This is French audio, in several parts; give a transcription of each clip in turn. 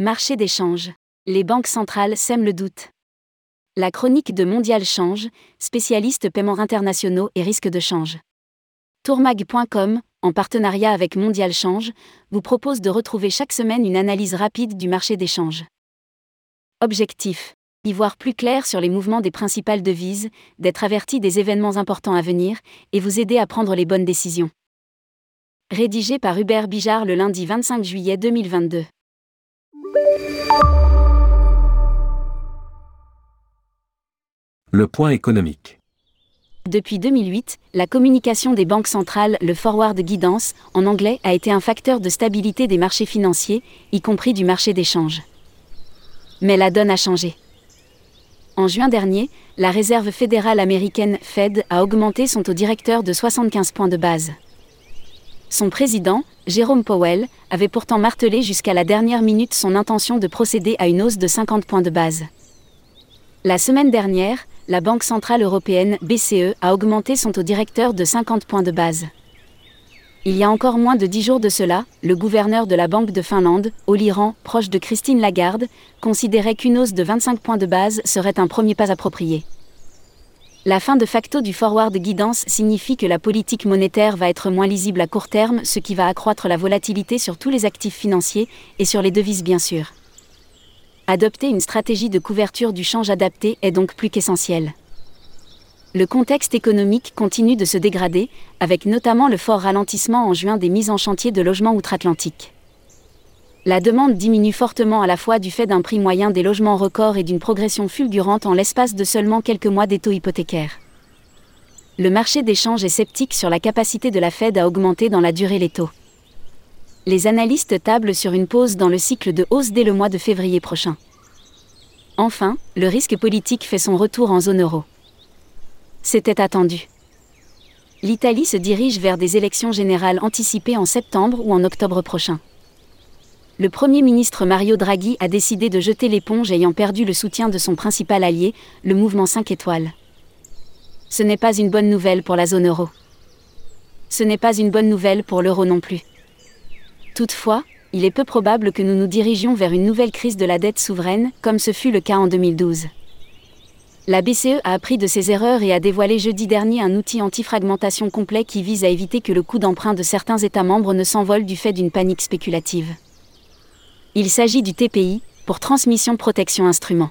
Marché des changes. Les banques centrales sèment le doute. La chronique de Mondial Change, spécialiste paiements internationaux et risques de change. Tourmag.com, en partenariat avec Mondial Change, vous propose de retrouver chaque semaine une analyse rapide du marché des changes. Objectif y voir plus clair sur les mouvements des principales devises, d'être averti des événements importants à venir, et vous aider à prendre les bonnes décisions. Rédigé par Hubert Bijard le lundi 25 juillet 2022. Le point économique. Depuis 2008, la communication des banques centrales, le forward guidance, en anglais, a été un facteur de stabilité des marchés financiers, y compris du marché d'échange. Mais la donne a changé. En juin dernier, la Réserve fédérale américaine Fed a augmenté son taux directeur de 75 points de base. Son président, Jérôme Powell, avait pourtant martelé jusqu'à la dernière minute son intention de procéder à une hausse de 50 points de base. La semaine dernière, la Banque centrale européenne BCE a augmenté son taux directeur de 50 points de base. Il y a encore moins de dix jours de cela, le gouverneur de la Banque de Finlande, Oliran, proche de Christine Lagarde, considérait qu'une hausse de 25 points de base serait un premier pas approprié. La fin de facto du forward guidance signifie que la politique monétaire va être moins lisible à court terme, ce qui va accroître la volatilité sur tous les actifs financiers et sur les devises bien sûr. Adopter une stratégie de couverture du change adapté est donc plus qu'essentiel. Le contexte économique continue de se dégrader, avec notamment le fort ralentissement en juin des mises en chantier de logements outre-Atlantique. La demande diminue fortement à la fois du fait d'un prix moyen des logements records et d'une progression fulgurante en l'espace de seulement quelques mois des taux hypothécaires. Le marché d'échange est sceptique sur la capacité de la Fed à augmenter dans la durée les taux les analystes tablent sur une pause dans le cycle de hausse dès le mois de février prochain. Enfin, le risque politique fait son retour en zone euro. C'était attendu. L'Italie se dirige vers des élections générales anticipées en septembre ou en octobre prochain. Le Premier ministre Mario Draghi a décidé de jeter l'éponge ayant perdu le soutien de son principal allié, le mouvement 5 étoiles. Ce n'est pas une bonne nouvelle pour la zone euro. Ce n'est pas une bonne nouvelle pour l'euro non plus. Toutefois, il est peu probable que nous nous dirigions vers une nouvelle crise de la dette souveraine, comme ce fut le cas en 2012. La BCE a appris de ses erreurs et a dévoilé jeudi dernier un outil anti-fragmentation complet qui vise à éviter que le coût d'emprunt de certains États membres ne s'envole du fait d'une panique spéculative. Il s'agit du TPI, pour Transmission Protection Instrument.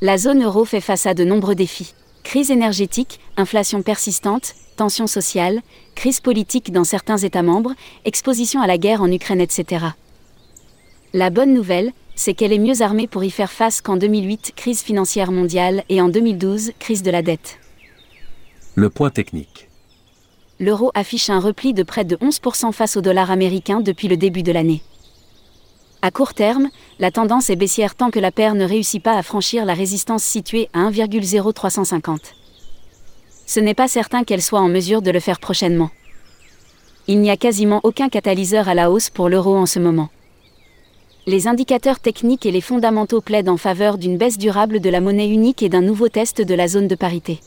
La zone euro fait face à de nombreux défis. Crise énergétique, inflation persistante, tensions sociales, crise politique dans certains États membres, exposition à la guerre en Ukraine, etc. La bonne nouvelle, c'est qu'elle est mieux armée pour y faire face qu'en 2008, crise financière mondiale, et en 2012, crise de la dette. Le point technique. L'euro affiche un repli de près de 11% face au dollar américain depuis le début de l'année. À court terme, la tendance est baissière tant que la paire ne réussit pas à franchir la résistance située à 1,0350 ce n'est pas certain qu'elle soit en mesure de le faire prochainement. Il n'y a quasiment aucun catalyseur à la hausse pour l'euro en ce moment. Les indicateurs techniques et les fondamentaux plaident en faveur d'une baisse durable de la monnaie unique et d'un nouveau test de la zone de parité.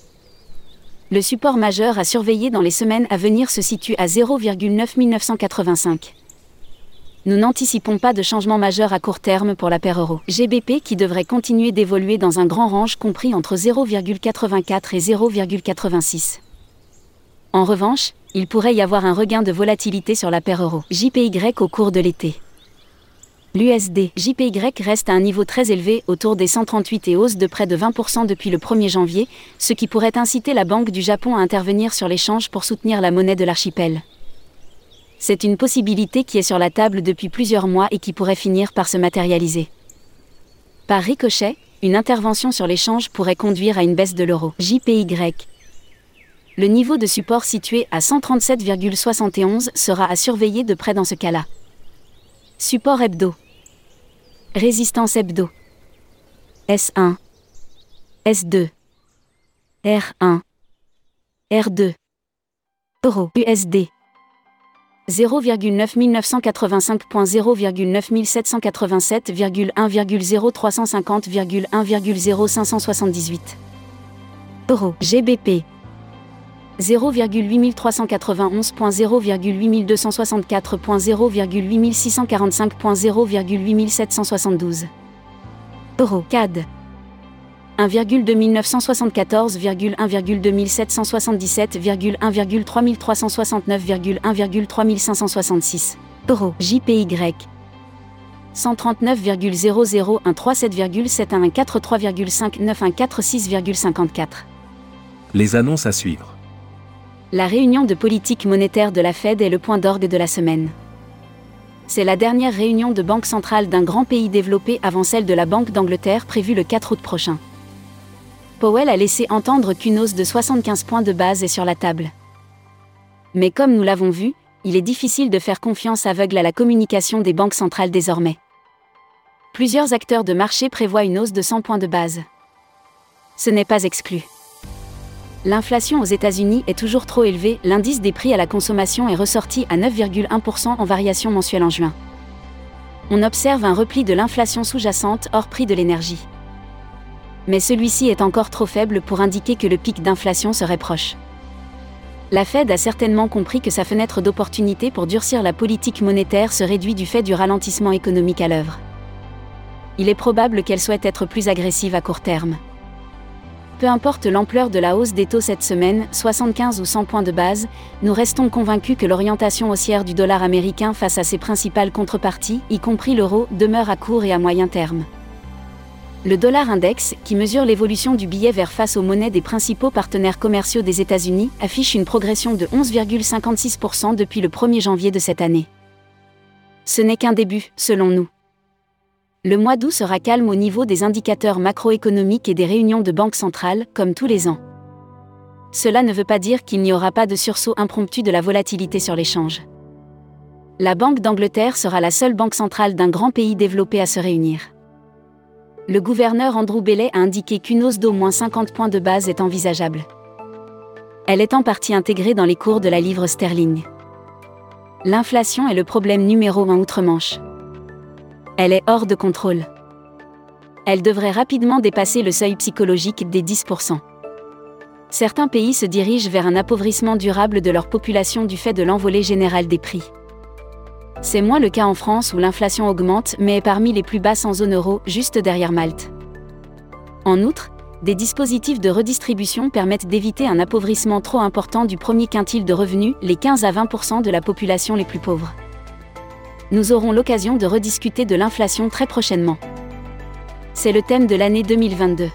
Le support majeur à surveiller dans les semaines à venir se situe à 0,9985 nous n'anticipons pas de changement majeur à court terme pour la paire euro. GBP qui devrait continuer d'évoluer dans un grand range compris entre 0,84 et 0,86. En revanche, il pourrait y avoir un regain de volatilité sur la paire euro. JPY au cours de l'été. L'USD JPY reste à un niveau très élevé, autour des 138 et hausse de près de 20% depuis le 1er janvier, ce qui pourrait inciter la Banque du Japon à intervenir sur l'échange pour soutenir la monnaie de l'archipel c'est une possibilité qui est sur la table depuis plusieurs mois et qui pourrait finir par se matérialiser. Par ricochet, une intervention sur l'échange pourrait conduire à une baisse de l'euro. JPY. Le niveau de support situé à 137,71 sera à surveiller de près dans ce cas-là. Support hebdo. Résistance hebdo. S1. S2. R1. R2. Euro USD. 0,998787,1,0350,1,0578. Euro. GBP 0,8264.0,8644.0,8742 Euro. CAD 1,2977,1,2777,1,3369,1,3566 Euro JPY 139,0013,7,7143,59146,54 Les annonces à suivre. La réunion de politique monétaire de la Fed est le point d'orgue de la semaine. C'est la dernière réunion de banque centrale d'un grand pays développé avant celle de la Banque d'Angleterre prévue le 4 août prochain. Powell a laissé entendre qu'une hausse de 75 points de base est sur la table. Mais comme nous l'avons vu, il est difficile de faire confiance aveugle à la communication des banques centrales désormais. Plusieurs acteurs de marché prévoient une hausse de 100 points de base. Ce n'est pas exclu. L'inflation aux États-Unis est toujours trop élevée, l'indice des prix à la consommation est ressorti à 9,1% en variation mensuelle en juin. On observe un repli de l'inflation sous-jacente hors prix de l'énergie mais celui-ci est encore trop faible pour indiquer que le pic d'inflation serait proche. La Fed a certainement compris que sa fenêtre d'opportunité pour durcir la politique monétaire se réduit du fait du ralentissement économique à l'œuvre. Il est probable qu'elle souhaite être plus agressive à court terme. Peu importe l'ampleur de la hausse des taux cette semaine, 75 ou 100 points de base, nous restons convaincus que l'orientation haussière du dollar américain face à ses principales contreparties, y compris l'euro, demeure à court et à moyen terme. Le dollar index, qui mesure l'évolution du billet vert face aux monnaies des principaux partenaires commerciaux des États-Unis, affiche une progression de 11,56% depuis le 1er janvier de cette année. Ce n'est qu'un début, selon nous. Le mois d'août sera calme au niveau des indicateurs macroéconomiques et des réunions de banque centrale, comme tous les ans. Cela ne veut pas dire qu'il n'y aura pas de sursaut impromptu de la volatilité sur l'échange. La Banque d'Angleterre sera la seule banque centrale d'un grand pays développé à se réunir le gouverneur Andrew Bailey a indiqué qu'une hausse d'au moins 50 points de base est envisageable. Elle est en partie intégrée dans les cours de la livre sterling. L'inflation est le problème numéro un outre-Manche. Elle est hors de contrôle. Elle devrait rapidement dépasser le seuil psychologique des 10%. Certains pays se dirigent vers un appauvrissement durable de leur population du fait de l'envolée générale des prix. C'est moins le cas en France où l'inflation augmente mais est parmi les plus basses en zone euro, juste derrière Malte. En outre, des dispositifs de redistribution permettent d'éviter un appauvrissement trop important du premier quintile de revenus, les 15 à 20% de la population les plus pauvres. Nous aurons l'occasion de rediscuter de l'inflation très prochainement. C'est le thème de l'année 2022.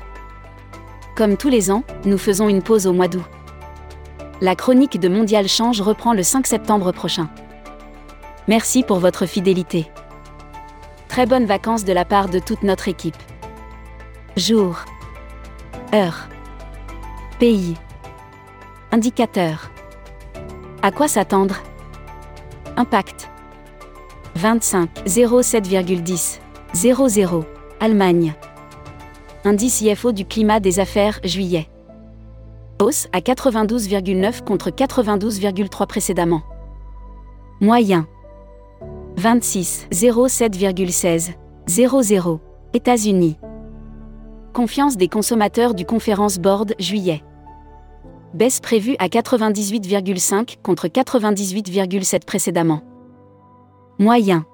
Comme tous les ans, nous faisons une pause au mois d'août. La chronique de Mondial Change reprend le 5 septembre prochain. Merci pour votre fidélité. Très bonnes vacances de la part de toute notre équipe. Jour. Heure. Pays. Indicateur. À quoi s'attendre? Impact. 25 07,10 00 Allemagne. Indice IFO du climat des affaires juillet. Hausse à 92,9 contre 92,3 précédemment. Moyen. 26 07,16 00 États-Unis. Confiance des consommateurs du Conference Board juillet. Baisse prévue à 98,5 contre 98,7 précédemment. Moyen.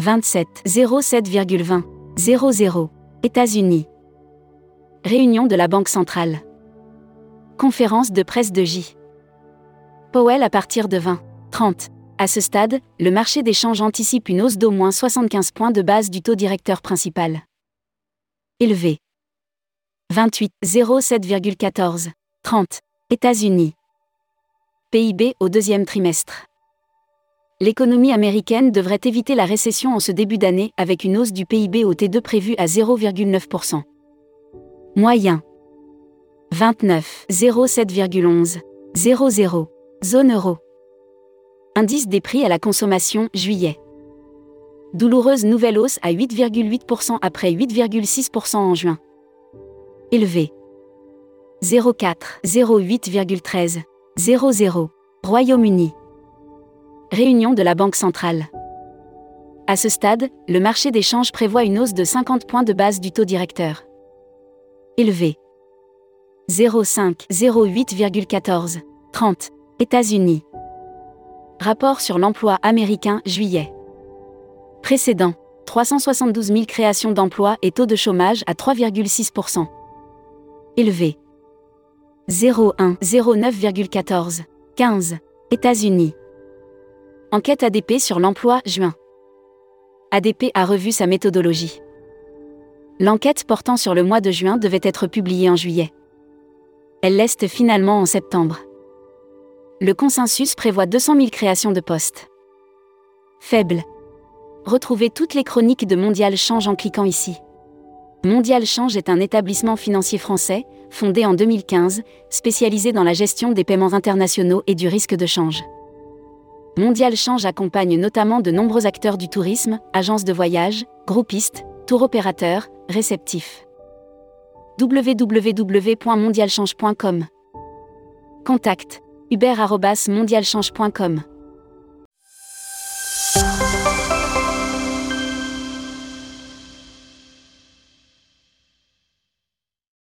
27 07,20 00 États-Unis. Réunion de la Banque centrale. Conférence de presse de J. Powell à partir de 20 30 à ce stade, le marché des changes anticipe une hausse d'au moins 75 points de base du taux directeur principal. Élevé. 28, 07,14. 30. États-Unis. PIB au deuxième trimestre. L'économie américaine devrait éviter la récession en ce début d'année avec une hausse du PIB au T2 prévue à 0,9%. Moyen. 29, 07,11. 00. Zone euro. Indice des prix à la consommation, juillet. Douloureuse nouvelle hausse à 8,8% après 8,6% en juin. Élevé. 04, 08,13, 00. Royaume-Uni. Réunion de la Banque centrale. À ce stade, le marché des changes prévoit une hausse de 50 points de base du taux directeur. Élevé. 05 08,14 30 États-Unis. Rapport sur l'emploi américain juillet. Précédent 372 000 créations d'emplois et taux de chômage à 3,6%. Élevé. 01 09,14 15 États-Unis. Enquête ADP sur l'emploi juin. ADP a revu sa méthodologie. L'enquête portant sur le mois de juin devait être publiée en juillet. Elle l'est finalement en septembre. Le consensus prévoit 200 000 créations de postes. Faible. Retrouvez toutes les chroniques de Mondial Change en cliquant ici. Mondial Change est un établissement financier français, fondé en 2015, spécialisé dans la gestion des paiements internationaux et du risque de change. Mondial Change accompagne notamment de nombreux acteurs du tourisme, agences de voyage, groupistes, tour opérateurs, réceptifs. www.mondialchange.com Contact hubert.mondialchange.com